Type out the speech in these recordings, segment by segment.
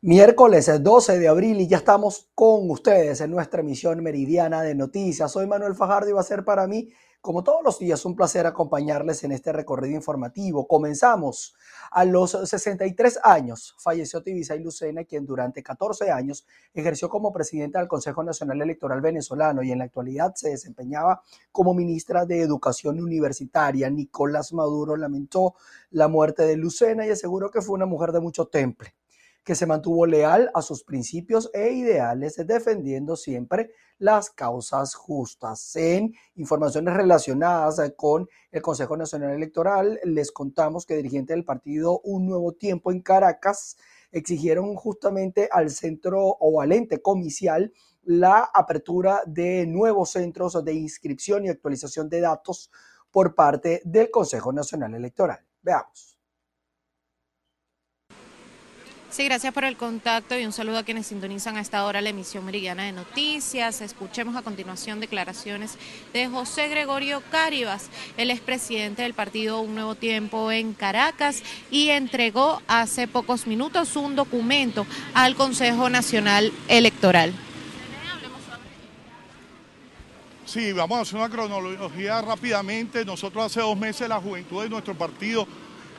Miércoles 12 de abril y ya estamos con ustedes en nuestra emisión meridiana de noticias. Soy Manuel Fajardo y va a ser para mí, como todos los días, un placer acompañarles en este recorrido informativo. Comenzamos. A los 63 años falleció Tibisay Lucena, quien durante 14 años ejerció como presidenta del Consejo Nacional Electoral Venezolano y en la actualidad se desempeñaba como ministra de Educación Universitaria. Nicolás Maduro lamentó la muerte de Lucena y aseguró que fue una mujer de mucho temple que se mantuvo leal a sus principios e ideales, defendiendo siempre las causas justas. En informaciones relacionadas con el Consejo Nacional Electoral, les contamos que dirigentes del partido Un Nuevo Tiempo en Caracas exigieron justamente al centro o al ente comicial la apertura de nuevos centros de inscripción y actualización de datos por parte del Consejo Nacional Electoral. Veamos. Sí, gracias por el contacto y un saludo a quienes sintonizan a esta hora la emisión meridiana de noticias. Escuchemos a continuación declaraciones de José Gregorio Caribas, el expresidente del partido Un Nuevo Tiempo en Caracas y entregó hace pocos minutos un documento al Consejo Nacional Electoral. Sí, vamos a hacer una cronología rápidamente. Nosotros hace dos meses la juventud de nuestro partido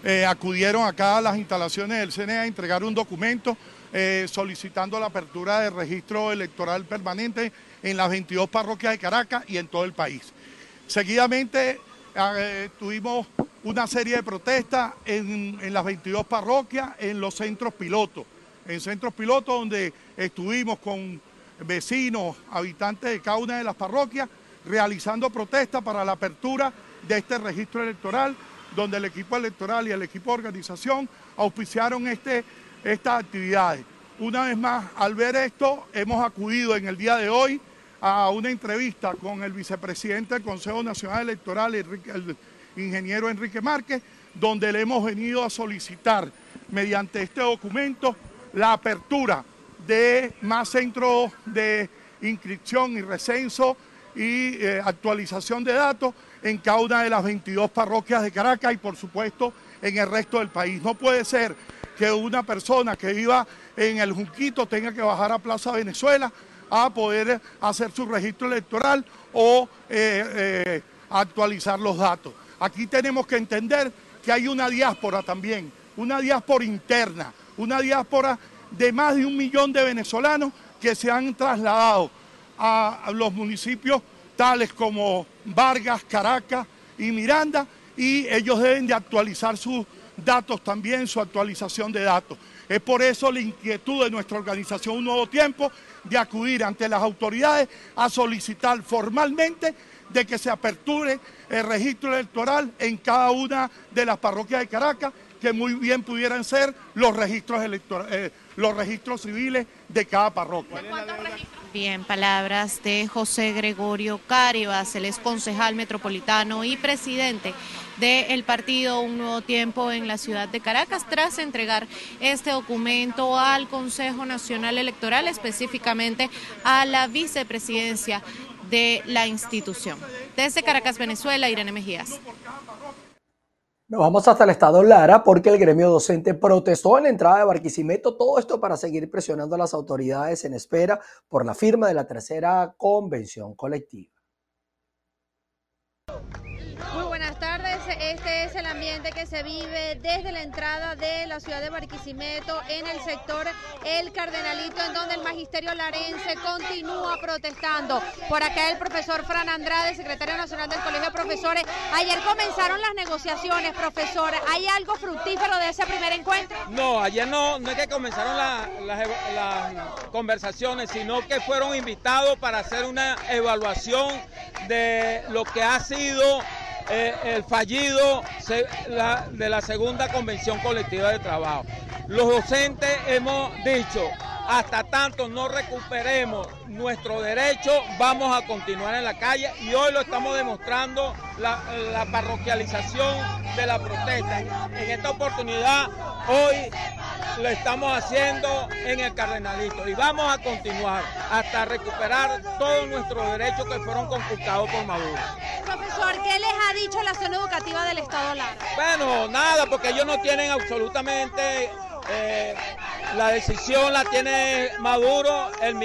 eh, acudieron acá a las instalaciones del CNE a entregar un documento eh, solicitando la apertura de registro electoral permanente en las 22 parroquias de Caracas y en todo el país. Seguidamente eh, tuvimos una serie de protestas en, en, las 22 parroquias, en los centros pilotos, en centros pilotos donde estuvimos con vecinos, habitantes de cada una de las parroquias, realizando protestas para la apertura de este registro electoral donde el equipo electoral y el equipo de organización auspiciaron este, estas actividades. Una vez más, al ver esto, hemos acudido en el día de hoy a una entrevista con el vicepresidente del Consejo Nacional Electoral, el ingeniero Enrique Márquez, donde le hemos venido a solicitar mediante este documento la apertura de más centros de inscripción y recenso y eh, actualización de datos en cada una de las 22 parroquias de Caracas y por supuesto en el resto del país. No puede ser que una persona que viva en el Junquito tenga que bajar a Plaza Venezuela a poder hacer su registro electoral o eh, eh, actualizar los datos. Aquí tenemos que entender que hay una diáspora también, una diáspora interna, una diáspora de más de un millón de venezolanos que se han trasladado a los municipios tales como Vargas, Caracas y Miranda, y ellos deben de actualizar sus datos también, su actualización de datos. Es por eso la inquietud de nuestra organización Un Nuevo Tiempo de acudir ante las autoridades a solicitar formalmente de que se aperture el registro electoral en cada una de las parroquias de Caracas, que muy bien pudieran ser los registros, eh, los registros civiles de cada parroquia. Bien, palabras de José Gregorio Caribas, el ex concejal metropolitano y presidente del partido Un Nuevo Tiempo en la ciudad de Caracas, tras entregar este documento al Consejo Nacional Electoral, específicamente a la vicepresidencia de la institución. Desde Caracas, Venezuela, Irene Mejías. Nos vamos hasta el estado Lara porque el gremio docente protestó en la entrada de Barquisimeto. Todo esto para seguir presionando a las autoridades en espera por la firma de la tercera convención colectiva. Este es el ambiente que se vive desde la entrada de la ciudad de Barquisimeto en el sector El Cardenalito, en donde el magisterio larense continúa protestando. Por acá el profesor Fran Andrade, secretario nacional del Colegio de Profesores. Ayer comenzaron las negociaciones, profesor. ¿Hay algo fructífero de ese primer encuentro? No, ayer no, no es que comenzaron las conversaciones, sino que fueron invitados para hacer una evaluación de lo que ha sido eh, el fallido de la segunda convención colectiva de trabajo. Los docentes hemos dicho, hasta tanto no recuperemos nuestro derecho, vamos a continuar en la calle y hoy lo estamos demostrando la, la parroquialización de la protesta. En esta oportunidad, hoy lo estamos haciendo en el Cardenalito y vamos a continuar hasta recuperar todos nuestros derechos que fueron conquistados por Maduro. Profesor, ¿qué les ha dicho la zona educativa del Estado Lara? Bueno, nada, porque ellos no tienen absolutamente... Eh, la decisión la tiene Maduro, el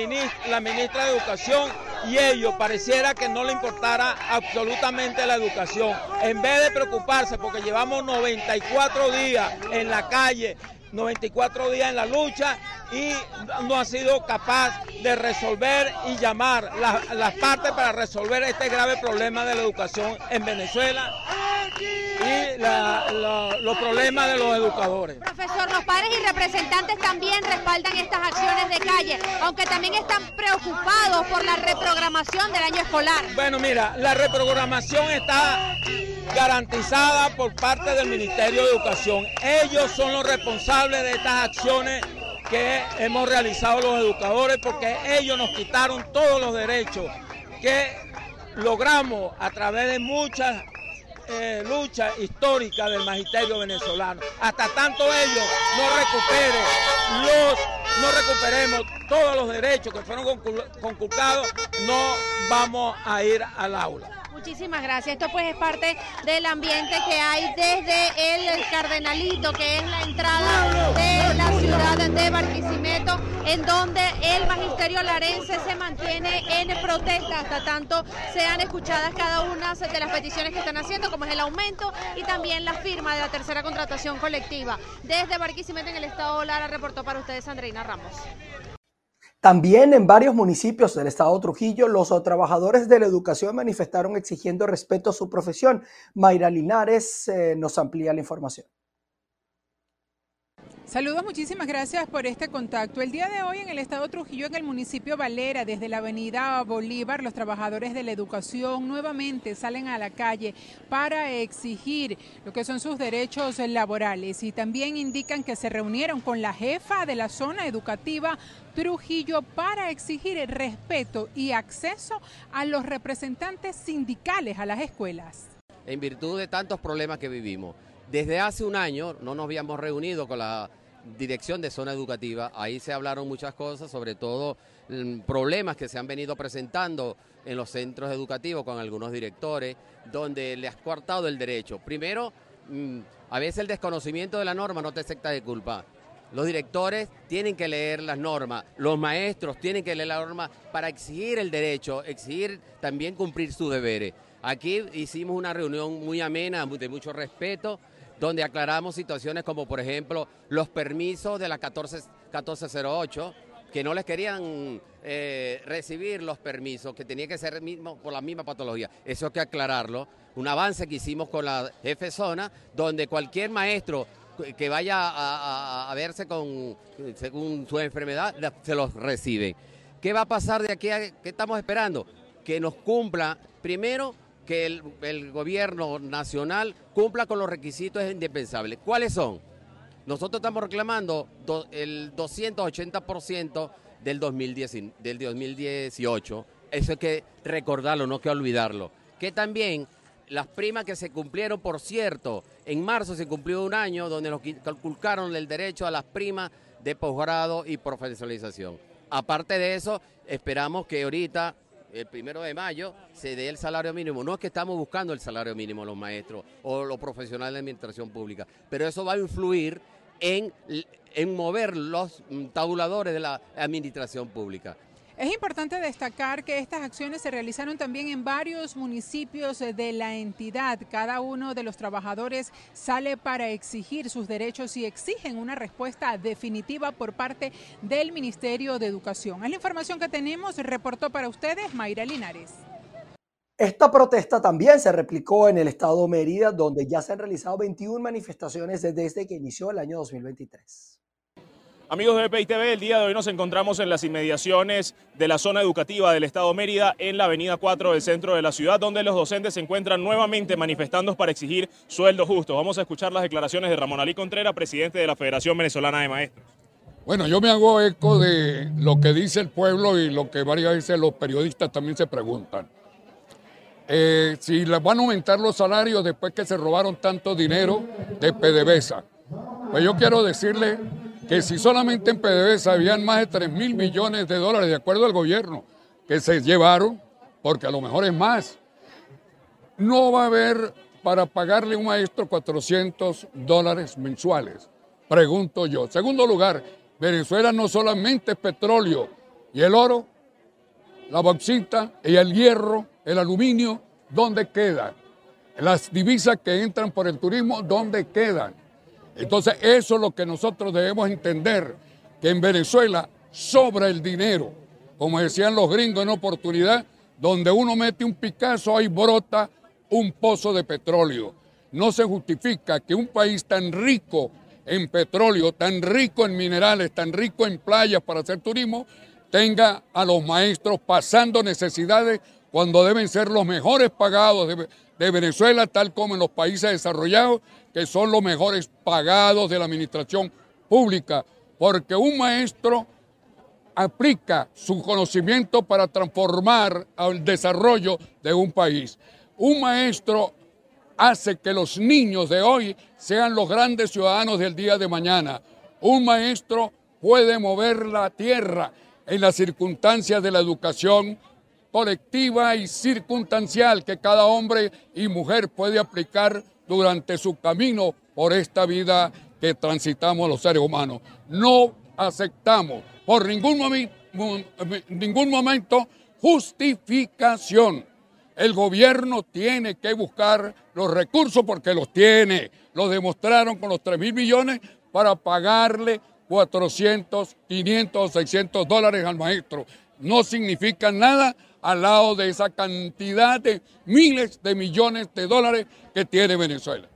la ministra de Educación, y ellos pareciera que no le importara absolutamente la educación. En vez de preocuparse, porque llevamos 94 días en la calle, 94 días en la lucha y no ha sido capaz de resolver y llamar las partes para resolver este grave problema de la educación en Venezuela y los problemas de los educadores. Profesor, los padres y representantes también respaldan estas acciones de calle, aunque también están preocupados por la reprogramación del año escolar. Bueno, mira, la reprogramación está garantizada por parte del Ministerio de Educación. Ellos son los responsables de estas acciones que hemos realizado los educadores porque ellos nos quitaron todos los derechos que logramos a través de muchas eh, luchas históricas del magisterio venezolano. Hasta tanto ellos no recuperen los, no recuperemos todos los derechos que fueron conculcados, no vamos a ir al aula. Muchísimas gracias. Esto pues es parte del ambiente que hay desde el Cardenalito, que es la entrada de la ciudad de Barquisimeto, en donde el magisterio larense se mantiene en protesta hasta tanto sean escuchadas cada una de las peticiones que están haciendo, como es el aumento y también la firma de la tercera contratación colectiva. Desde Barquisimeto en el estado Lara reportó para ustedes Andreina Ramos. También en varios municipios del estado de Trujillo, los trabajadores de la educación manifestaron exigiendo respeto a su profesión. Mayra Linares eh, nos amplía la información. Saludos, muchísimas gracias por este contacto. El día de hoy en el estado Trujillo, en el municipio Valera, desde la avenida Bolívar, los trabajadores de la educación nuevamente salen a la calle para exigir lo que son sus derechos laborales y también indican que se reunieron con la jefa de la zona educativa Trujillo para exigir respeto y acceso a los representantes sindicales a las escuelas. En virtud de tantos problemas que vivimos desde hace un año no nos habíamos reunido con la dirección de zona educativa. Ahí se hablaron muchas cosas, sobre todo mm, problemas que se han venido presentando en los centros educativos con algunos directores, donde le has coartado el derecho. Primero, mm, a veces el desconocimiento de la norma no te acepta de culpa. Los directores tienen que leer las normas, los maestros tienen que leer la norma para exigir el derecho, exigir también cumplir sus deberes. Aquí hicimos una reunión muy amena, de mucho respeto, donde aclaramos situaciones como, por ejemplo, los permisos de la 14, 1408, que no les querían eh, recibir los permisos, que tenía que ser mismo por la misma patología. Eso hay que aclararlo. Un avance que hicimos con la jefe zona, donde cualquier maestro que vaya a, a verse con, según su enfermedad, se los recibe. ¿Qué va a pasar de aquí? A, ¿Qué estamos esperando? Que nos cumpla, primero, que el, gobierno nacional cumpla con los requisitos indispensables. ¿Cuáles son? Nosotros estamos reclamando el 280% del, 2010, del 2018. Eso hay que recordarlo, no hay que olvidarlo. Que también las primas que se cumplieron, por cierto, en marzo se cumplió un año donde nos calcularon el derecho a las primas de posgrado y profesionalización. Aparte de eso, esperamos que ahorita el primero de mayo se dé el salario mínimo. No es que estamos buscando el salario mínimo los maestros o los profesionales de administración pública, pero eso va a influir en, en mover los tabuladores de la administración pública. Es importante destacar que estas acciones se realizaron también en varios municipios de la entidad. Cada uno de los trabajadores sale para exigir sus derechos y exigen una respuesta definitiva por parte del Ministerio de Educación. Es la información que tenemos. Reportó para ustedes Mayra Linares. Esta protesta también se replicó en el estado Mérida, donde ya se han realizado 21 manifestaciones desde que inició el año 2023. Amigos de TV, el día de hoy nos encontramos en las inmediaciones de la zona educativa del Estado Mérida, en la avenida 4 del centro de la ciudad, donde los docentes se encuentran nuevamente manifestando para exigir sueldo justo. Vamos a escuchar las declaraciones de Ramón Ali Contreras, presidente de la Federación Venezolana de Maestros. Bueno, yo me hago eco de lo que dice el pueblo y lo que varias veces los periodistas también se preguntan. Eh, si les van a aumentar los salarios después que se robaron tanto dinero de PDVSA. Pues yo quiero decirle que si solamente en PDVSA habían más de 3 mil millones de dólares, de acuerdo al gobierno, que se llevaron, porque a lo mejor es más, no va a haber para pagarle a un maestro 400 dólares mensuales, pregunto yo. Segundo lugar, Venezuela no solamente es petróleo y el oro, la bauxita y el hierro, el aluminio, ¿dónde quedan? Las divisas que entran por el turismo, ¿dónde quedan? Entonces eso es lo que nosotros debemos entender, que en Venezuela sobra el dinero. Como decían los gringos en oportunidad, donde uno mete un Picasso, ahí brota un pozo de petróleo. No se justifica que un país tan rico en petróleo, tan rico en minerales, tan rico en playas para hacer turismo, tenga a los maestros pasando necesidades cuando deben ser los mejores pagados de, Venezuela, tal como en los países desarrollados, que son los mejores pagados de la administración pública, porque un maestro aplica su conocimiento para transformar el desarrollo de un país. Un maestro hace que los niños de hoy sean los grandes ciudadanos del día de mañana. Un maestro puede mover la tierra en las circunstancias de la educación colectiva y circunstancial que cada hombre y mujer puede aplicar durante su camino por esta vida que transitamos los seres humanos. No aceptamos por ningún, momento justificación. El gobierno tiene que buscar los recursos porque los tiene. Lo demostraron con los 3 mil millones para pagarle 400, 500 600 dólares al maestro. No significa nada al lado de esa cantidad de miles de millones de dólares que tiene Venezuela.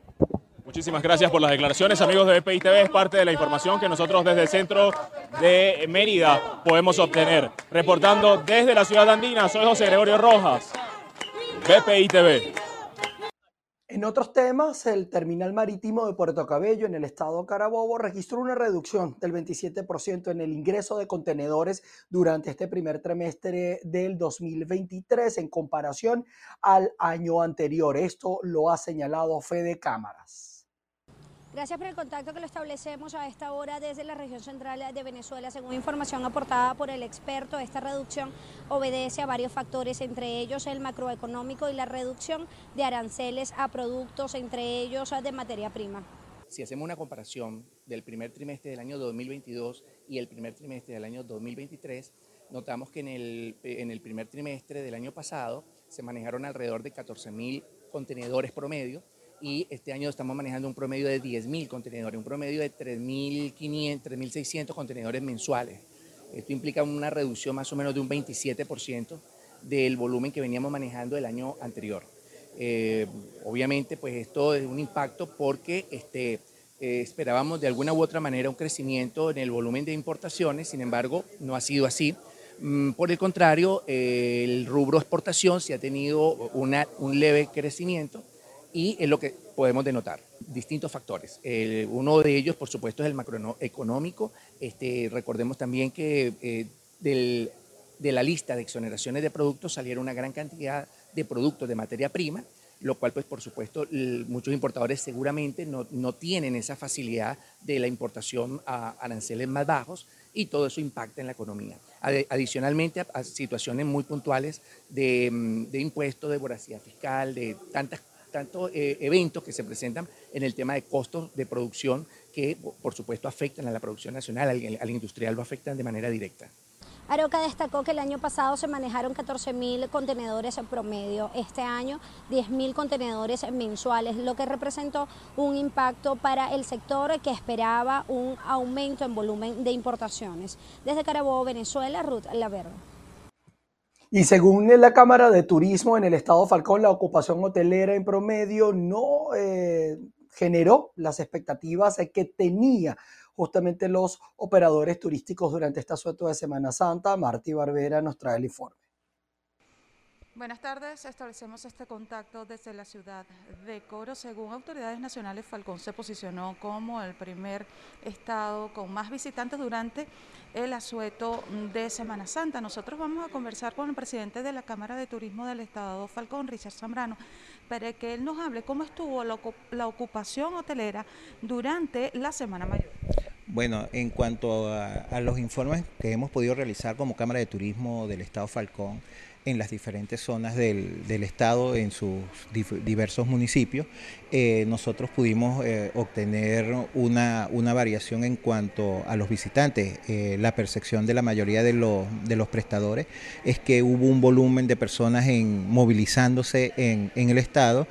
Muchísimas gracias por las declaraciones, amigos de BPI TV. Es parte de la información que nosotros desde el centro de Mérida podemos obtener. Reportando desde la ciudad andina, soy José Gregorio Rojas, BPI TV. En otros temas, el terminal marítimo de Puerto Cabello en el estado Carabobo registró una reducción del 27% en el ingreso de contenedores durante este primer trimestre del 2023 en comparación al año anterior. Esto lo ha señalado Fede Cámaras. Gracias por el contacto que lo establecemos a esta hora desde la región central de Venezuela. Según información aportada por el experto, esta reducción obedece a varios factores, entre ellos el macroeconómico y la reducción de aranceles a productos, entre ellos de materia prima. Si hacemos una comparación del primer trimestre del año 2022 y el primer trimestre del año 2023, notamos que en el, en el primer trimestre del año pasado se manejaron alrededor de 14 mil contenedores promedio y este año estamos manejando un promedio de 10.000 contenedores, un promedio de 3.500, 3.600 contenedores mensuales. Esto implica una reducción más o menos de un 27% del volumen que veníamos manejando el año anterior. Eh, obviamente, pues esto es un impacto porque este, eh, esperábamos de alguna u otra manera un crecimiento en el volumen de importaciones, sin embargo, no ha sido así. Mm, por el contrario, eh, el rubro exportación sí ha tenido un leve crecimiento y es lo que podemos denotar. Distintos factores. uno de ellos, por supuesto, es el macroeconómico. Este, recordemos también que eh, de la lista de exoneraciones de productos salieron una gran cantidad de productos de materia prima, lo cual, pues, por supuesto, muchos importadores seguramente no, no, tienen esa facilidad de la importación a aranceles más bajos y todo eso impacta en la economía. Adicionalmente, a, situaciones muy puntuales de, mm, de impuestos, de voracidad fiscal, de tantas tantos eh, eventos que se presentan en el tema de costos de producción que, por supuesto, afectan a la producción nacional, al, al industrial lo afectan de manera directa. Aroca destacó que el año pasado se manejaron 14.000 contenedores en promedio, este año 10.000 contenedores mensuales, lo que representó un impacto para el sector que esperaba un aumento en volumen de importaciones. Desde Carabobo, Venezuela, Ruth Laverde. Y según la Cámara de Turismo en el Estado Falcón, la ocupación hotelera en promedio no eh, generó las expectativas que tenía justamente los operadores turísticos durante esta suerte de Semana Santa. Martí Barbera nos trae el informe. Buenas tardes, establecemos este contacto desde la ciudad de Coro. Según autoridades nacionales, Falcón se posicionó como el primer estado con más visitantes durante el asueto de Semana Santa. Nosotros vamos a conversar con el presidente de la Cámara de Turismo del Estado Falcón, Richard Zambrano, para que él nos hable cómo estuvo la, ocupación hotelera durante la Semana Mayor. Bueno, en cuanto a, los informes que hemos podido realizar como Cámara de Turismo del Estado Falcón, en las diferentes zonas del, estado, en sus diversos municipios, eh, nosotros pudimos eh, obtener una, variación en cuanto a los visitantes. Eh, la percepción de la mayoría de los, de los prestadores es que hubo un volumen de personas en, movilizándose en, en el estado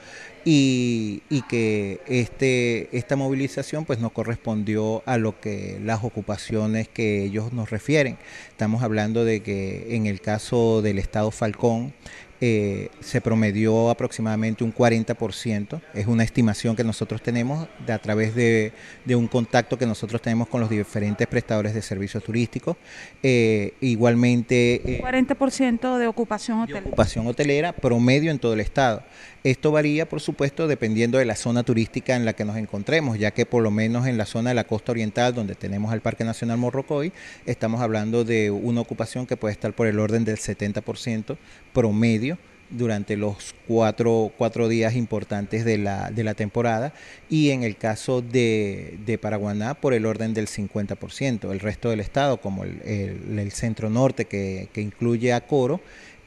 y, que este, esta movilización pues no correspondió a lo que las ocupaciones que ellos nos refieren. Estamos hablando de que en el caso del Estado Falcón, eh, se promedió aproximadamente un 40%. Es una estimación que nosotros tenemos de, a través de, un contacto que nosotros tenemos con los diferentes prestadores de servicios turísticos. Eh, igualmente... 40% eh, de ocupación hotelera. ocupación hotelera promedio en todo el estado. Esto varía, por supuesto, dependiendo de la zona turística en la que nos encontremos, ya que por lo menos en la zona de la costa oriental, donde tenemos al Parque Nacional Morrocoy, estamos hablando de una ocupación que puede estar por el orden del 70% promedio durante los cuatro, cuatro, días importantes de la, de la, temporada y en el caso de, de, Paraguaná por el orden del 50%. El resto del estado, como el, el, centro norte que, que incluye a Coro,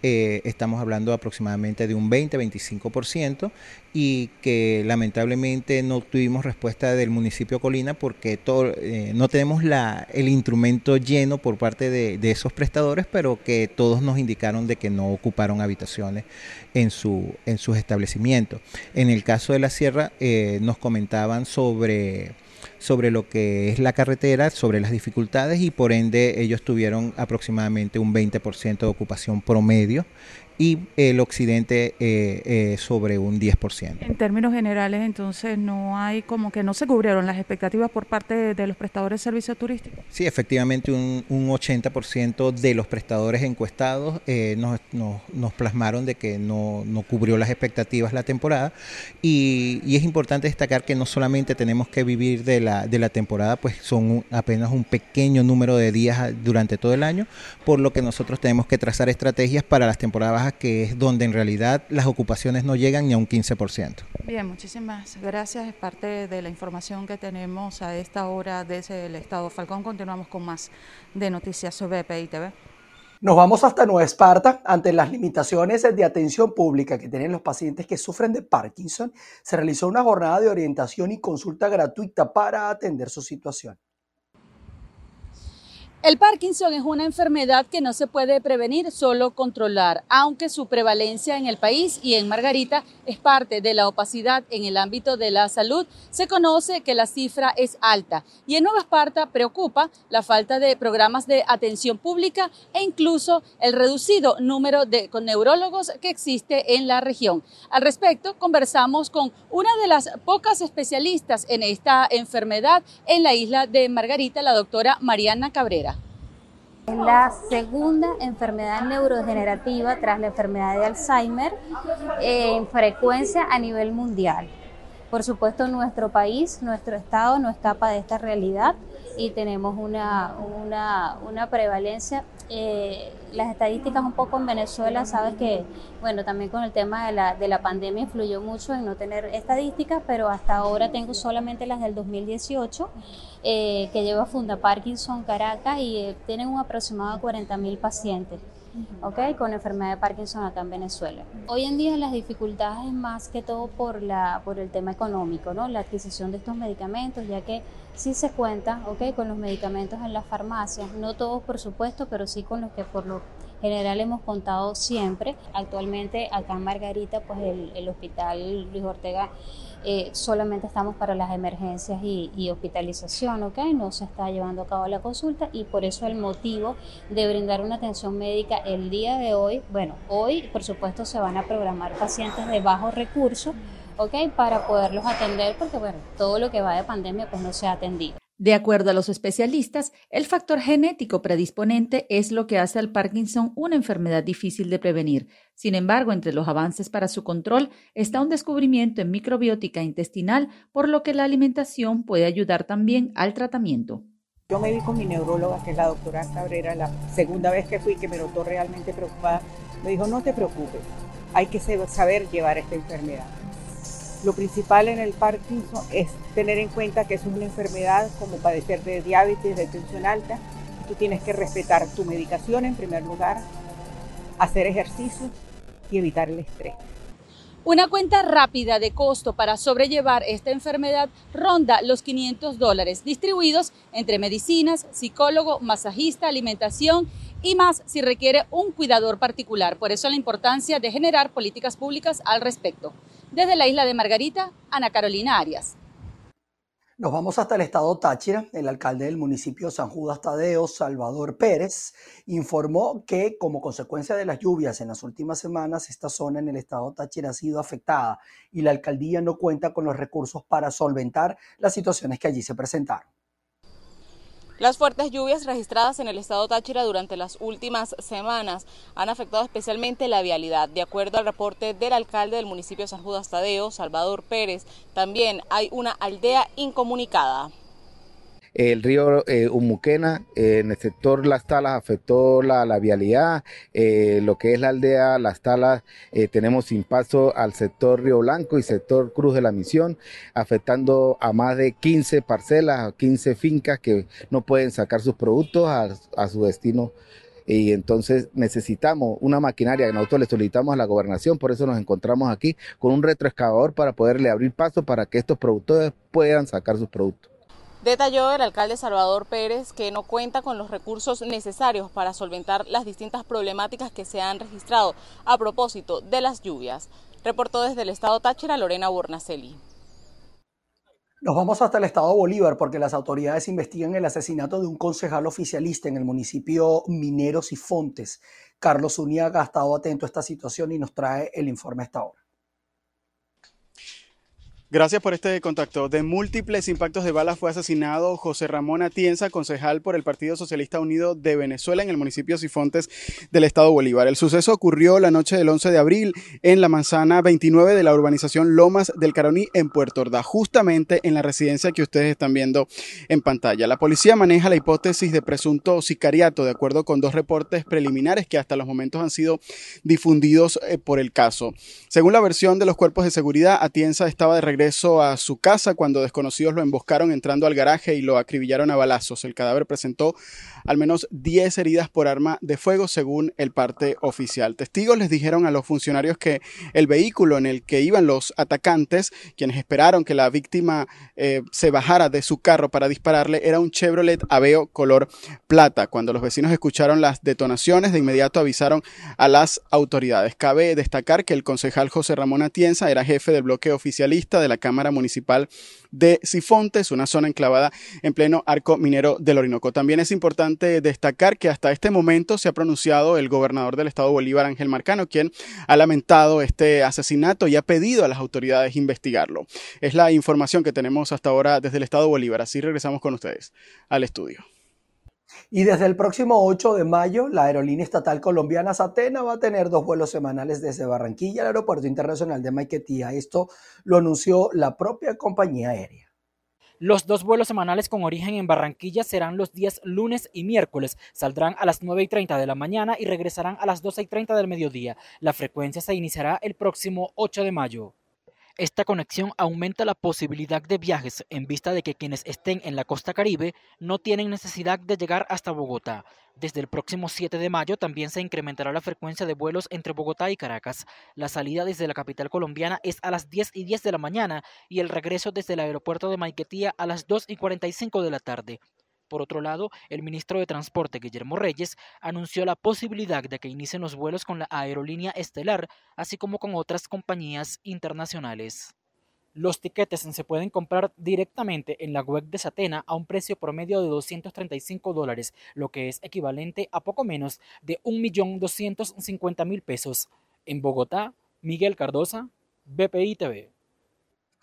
eh, estamos hablando aproximadamente de un 20-25% y que lamentablemente no tuvimos respuesta del municipio Colina porque eh, no tenemos la, el instrumento lleno por parte de, esos prestadores, pero que todos nos indicaron de que no ocuparon habitaciones en, su, en sus establecimientos. En el caso de la sierra eh, nos comentaban sobre sobre lo que es la carretera, sobre las dificultades y por ende ellos tuvieron aproximadamente un 20% de ocupación promedio y el occidente eh, eh, sobre un 10%. En términos generales, entonces, no hay como que no se cubrieron las expectativas por parte de, los prestadores de servicios turísticos. Sí, efectivamente, un, un 80% de los prestadores encuestados eh, nos, nos, plasmaron de que no, no, cubrió las expectativas la temporada y, y, es importante destacar que no solamente tenemos que vivir de la, de la temporada, pues son apenas un pequeño número de días durante todo el año, por lo que nosotros tenemos que trazar estrategias para las temporadas bajas que es donde en realidad las ocupaciones no llegan ni a un 15%. Bien, muchísimas gracias. Es parte de la información que tenemos a esta hora desde el Estado Falcón. Continuamos con más de noticias sobre PI TV. Nos vamos hasta Nueva Esparta. Ante las limitaciones de atención pública que tienen los pacientes que sufren de Parkinson, se realizó una jornada de orientación y consulta gratuita para atender su situación. El Parkinson es una enfermedad que no se puede prevenir, solo controlar, aunque su prevalencia en el país y en Margarita es parte de la opacidad en el ámbito de la salud, se conoce que la cifra es alta y en Nueva Esparta preocupa la falta de programas de atención pública e incluso el reducido número de neurólogos que existe en la región. Al respecto, conversamos con una de las pocas especialistas en esta enfermedad en la isla de Margarita, la doctora Mariana Cabrera. Es la segunda enfermedad neurodegenerativa tras la enfermedad de Alzheimer en frecuencia a nivel mundial. Por supuesto, nuestro país, nuestro estado no escapa de esta realidad y tenemos una, una, prevalencia. Eh, las estadísticas un poco en Venezuela, sabes que, bueno, también con el tema de la, de la pandemia influyó mucho en no tener estadísticas, pero hasta ahora tengo solamente las del 2018, eh, que lleva Funda Parkinson Caracas y eh, tienen un aproximado de 40 mil pacientes. ¿ok? Con enfermedad de Parkinson acá en Venezuela. Hoy en día las dificultades es más que todo por, la, por el tema económico, ¿no? La adquisición de estos medicamentos, ya que sí se cuenta, ¿ok? Con los medicamentos en las farmacias, no todos por supuesto, pero sí con los que por lo general hemos contado siempre. Actualmente acá en Margarita, pues el, hospital Luis Ortega eh, solamente estamos para las emergencias y, hospitalización, ¿ok? No se está llevando a cabo la consulta y por eso el motivo de brindar una atención médica el día de hoy, bueno, hoy por supuesto se van a programar pacientes de bajos recursos, ¿ok? Para poderlos atender porque, bueno, todo lo que va de pandemia pues no se ha atendido. De acuerdo a los especialistas, el factor genético predisponente es lo que hace al Parkinson una enfermedad difícil de prevenir. Sin embargo, entre los avances para su control está un descubrimiento en microbiótica intestinal, por lo que la alimentación puede ayudar también al tratamiento. Yo me vi con mi neuróloga, que es la doctora Cabrera, la segunda vez que fui, que me notó realmente preocupada. Me dijo, no te preocupes, hay que saber llevar esta enfermedad lo principal en el Parkinson es tener en cuenta que es una enfermedad como padecer de diabetes, de tensión alta. Tú tienes que respetar tu medicación en primer lugar, hacer ejercicio y evitar el estrés. Una cuenta rápida de costo para sobrellevar esta enfermedad ronda los 500 dólares, distribuidos entre medicinas, psicólogo, masajista, alimentación y más si requiere un cuidador particular. Por eso la importancia de generar políticas públicas al respecto. Desde la isla de Margarita, Ana Carolina Arias. Nos vamos hasta el estado Táchira. El alcalde del municipio San Judas Tadeo, Salvador Pérez, informó que como consecuencia de las lluvias en las últimas semanas, esta zona en el estado Táchira ha sido afectada y la alcaldía no cuenta con los recursos para solventar las situaciones que allí se presentaron. Las fuertes lluvias registradas en el estado Táchira durante las últimas semanas han afectado especialmente la vialidad. De acuerdo al reporte del alcalde del municipio de San Judas Tadeo, Salvador Pérez, también hay una aldea incomunicada el río eh, Umuquena, eh, en el sector Las Talas afectó la, la vialidad, eh, lo que es la aldea Las Talas, tenemos sin paso al sector Río Blanco y sector Cruz de la Misión, afectando a más de 15 parcelas, 15 fincas que no pueden sacar sus productos a, a su destino y entonces necesitamos una maquinaria que nosotros le solicitamos a la gobernación, por eso nos encontramos aquí con un retroexcavador para poderle abrir paso para que estos productores puedan sacar sus productos. Detalló el alcalde Salvador Pérez que no cuenta con los recursos necesarios para solventar las distintas problemáticas que se han registrado a propósito de las lluvias. Reportó desde el estado Táchira Lorena Bornacelli. Nos vamos hasta el estado Bolívar porque las autoridades investigan el asesinato de un concejal oficialista en el municipio Mineros y Fontes. Carlos Uniaga ha estado atento a esta situación y nos trae el informe hasta ahora. Gracias por este contacto. De múltiples impactos de balas fue asesinado José Ramón Atienza, concejal por el Partido Socialista Unido de Venezuela en el municipio Sifontes del estado Bolívar. El suceso ocurrió la noche del 11 de abril en la manzana 29 de la urbanización Lomas del Caroní en Puerto Ordaz, justamente en la residencia que ustedes están viendo en pantalla. La policía maneja la hipótesis de presunto sicariato, de acuerdo con dos reportes preliminares que hasta los momentos han sido difundidos eh, por el caso. Según la versión de los cuerpos de seguridad, Atienza estaba de regreso a su casa cuando desconocidos lo emboscaron entrando al garaje y lo acribillaron a balazos. El cadáver presentó al menos 10 heridas por arma de fuego según el parte oficial. Testigos les dijeron a los funcionarios que el vehículo en el que iban los atacantes, quienes esperaron que la víctima eh, se bajara de su carro para dispararle, era un Chevrolet Aveo color plata. Cuando los vecinos escucharon las detonaciones, de inmediato avisaron a las autoridades. Cabe destacar que el concejal José Ramón Atienza era jefe del bloque oficialista de la Cámara Municipal de Sifontes, una zona enclavada en pleno arco minero del Orinoco. También es importante destacar que hasta este momento se ha pronunciado el gobernador del estado Bolívar, Ángel Marcano, quien ha lamentado este asesinato y ha pedido a las autoridades investigarlo. Es la información que tenemos hasta ahora desde el estado Bolívar. Así regresamos con ustedes al estudio. Y desde el próximo 8 de mayo, la aerolínea estatal colombiana Satena va a tener dos vuelos semanales desde Barranquilla al Aeropuerto Internacional de Maiquetía. Esto lo anunció la propia compañía aérea. Los dos vuelos semanales con origen en Barranquilla serán los días lunes y miércoles. Saldrán a las 9 y 30 de la mañana y regresarán a las 12 y 30 del mediodía. La frecuencia se iniciará el próximo 8 de mayo. Esta conexión aumenta la posibilidad de viajes en vista de que quienes estén en la costa caribe no tienen necesidad de llegar hasta Bogotá. Desde el próximo 7 de mayo también se incrementará la frecuencia de vuelos entre Bogotá y Caracas. La salida desde la capital colombiana es a las 10 y 10 de la mañana y el regreso desde el aeropuerto de Maiquetía a las 2 y 45 de la tarde. Por otro lado, el ministro de Transporte, Guillermo Reyes, anunció la posibilidad de que inicien los vuelos con la aerolínea Estelar, así como con otras compañías internacionales. Los tiquetes se pueden comprar directamente en la web de Satena a un precio promedio de 235 dólares, lo que es equivalente a poco menos de 1.250.000 pesos. En Bogotá, Miguel Cardosa, BPI TV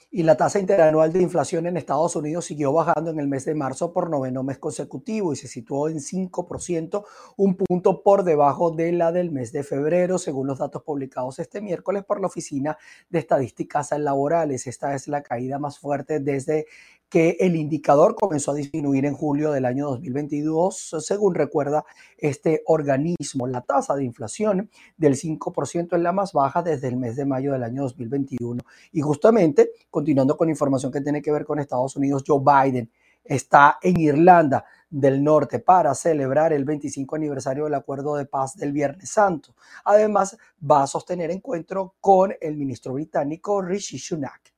y la tasa interanual de inflación en Estados Unidos siguió bajando en el mes de marzo por noveno mes consecutivo y se situó en 5%, un punto por debajo de la del mes de febrero, según los datos publicados este miércoles por la Oficina de Estadísticas Laborales. Esta es la caída más fuerte desde que el indicador comenzó a disminuir en julio del año 2022, según recuerda este organismo. La tasa de inflación del 5% es la más baja desde el mes de mayo del año 2021. Y justamente, continuando con información que tiene que ver con Estados Unidos, Joe Biden está en Irlanda del Norte para celebrar el 25 aniversario del Acuerdo de Paz del Viernes Santo. Además, va a sostener encuentro con el ministro británico Rishi Sunak.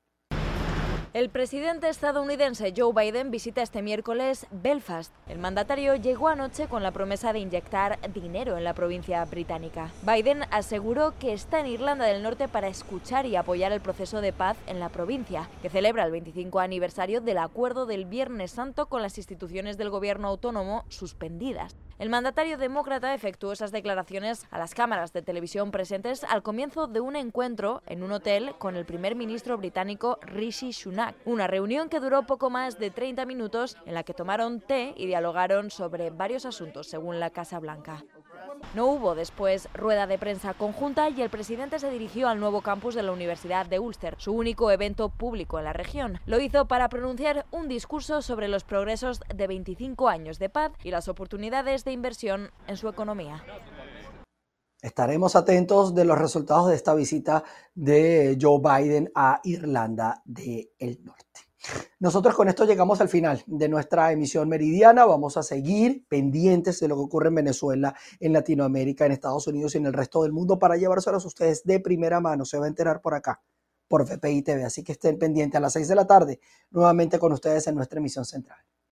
El presidente estadounidense Joe Biden visita este miércoles Belfast. El mandatario llegó anoche con la promesa de inyectar dinero en la provincia británica. Biden aseguró que está en Irlanda del Norte para escuchar y apoyar el proceso de paz en la provincia, que celebra el 25 aniversario del acuerdo del Viernes Santo con las instituciones del gobierno autónomo suspendidas. El mandatario demócrata efectuó esas declaraciones a las cámaras de televisión presentes al comienzo de un encuentro en un hotel con el primer ministro británico Rishi Sunak. Una reunión que duró poco más de 30 minutos en la que tomaron té y dialogaron sobre varios asuntos, según la Casa Blanca. No hubo después rueda de prensa conjunta y el presidente se dirigió al nuevo campus de la Universidad de Ulster, su único evento público en la región. Lo hizo para pronunciar un discurso sobre los progresos de 25 años de paz y las oportunidades de inversión en su economía. Estaremos atentos de los resultados de esta visita de Joe Biden a Irlanda del Norte. Nosotros con esto llegamos al final de nuestra emisión meridiana. Vamos a seguir pendientes de lo que ocurre en Venezuela, en Latinoamérica, en Estados Unidos y en el resto del mundo para llevárselos a ustedes de primera mano. Se va a enterar por acá, por VPI TV. Así que estén pendientes a las 6 de la tarde, nuevamente con ustedes en nuestra emisión central.